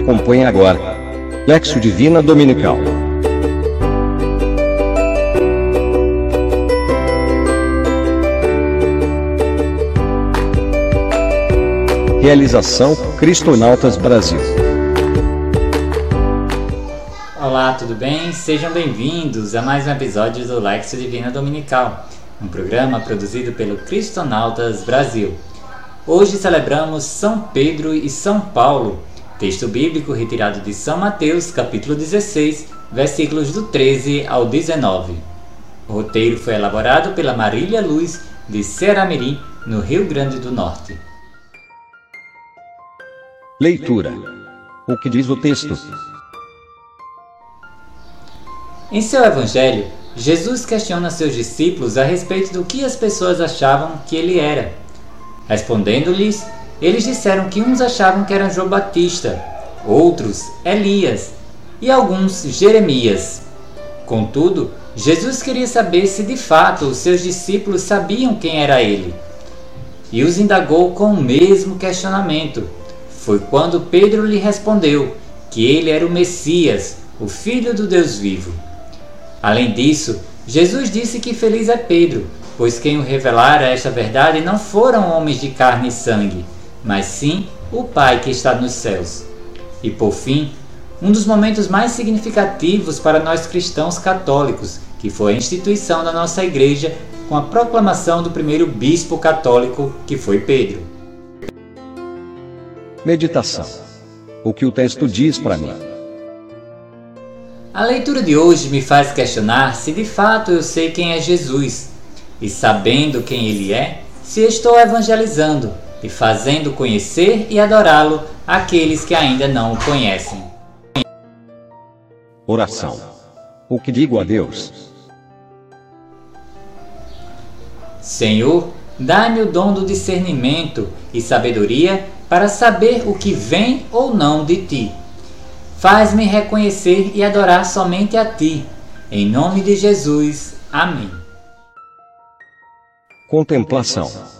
Acompanhe agora. Lexo Divina Dominical. Realização Cristonautas Brasil. Olá, tudo bem? Sejam bem-vindos a mais um episódio do Lexo Divina Dominical, um programa produzido pelo Cristonautas Brasil. Hoje celebramos São Pedro e São Paulo, texto bíblico retirado de São Mateus, capítulo 16, versículos do 13 ao 19. O roteiro foi elaborado pela Marília Luz, de Ceramirim, no Rio Grande do Norte. Leitura. O que diz o texto? Em seu evangelho, Jesus questiona seus discípulos a respeito do que as pessoas achavam que ele era. Respondendo-lhes, eles disseram que uns achavam que era João Batista, outros Elias e alguns Jeremias. Contudo, Jesus queria saber se de fato os seus discípulos sabiam quem era ele. E os indagou com o mesmo questionamento. Foi quando Pedro lhe respondeu que ele era o Messias, o Filho do Deus vivo. Além disso, Jesus disse que feliz é Pedro, pois quem o revelara esta verdade não foram homens de carne e sangue, mas sim o Pai que está nos céus. E por fim, um dos momentos mais significativos para nós cristãos católicos, que foi a instituição da nossa igreja com a proclamação do primeiro bispo católico, que foi Pedro. Meditação. O que o texto diz para mim? A leitura de hoje me faz questionar se de fato eu sei quem é Jesus e sabendo quem ele é, se estou evangelizando e fazendo conhecer e adorá-lo aqueles que ainda não o conhecem. Oração. O que digo a Deus? Senhor, dá-me o dom do discernimento e sabedoria para saber o que vem ou não de ti. Faz-me reconhecer e adorar somente a ti. Em nome de Jesus. Amém. Contemplação.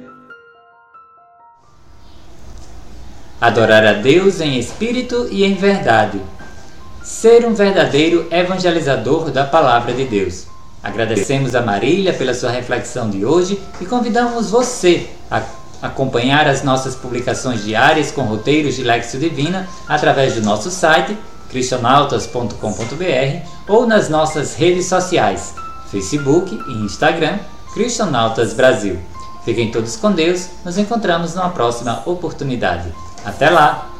Adorar a Deus em espírito e em verdade. Ser um verdadeiro evangelizador da palavra de Deus. Agradecemos a Marília pela sua reflexão de hoje e convidamos você a acompanhar as nossas publicações diárias com roteiros de Lexio Divina através do nosso site cristonautas.com.br ou nas nossas redes sociais, Facebook e Instagram Cristonautas Brasil. Fiquem todos com Deus, nos encontramos numa próxima oportunidade. Até lá!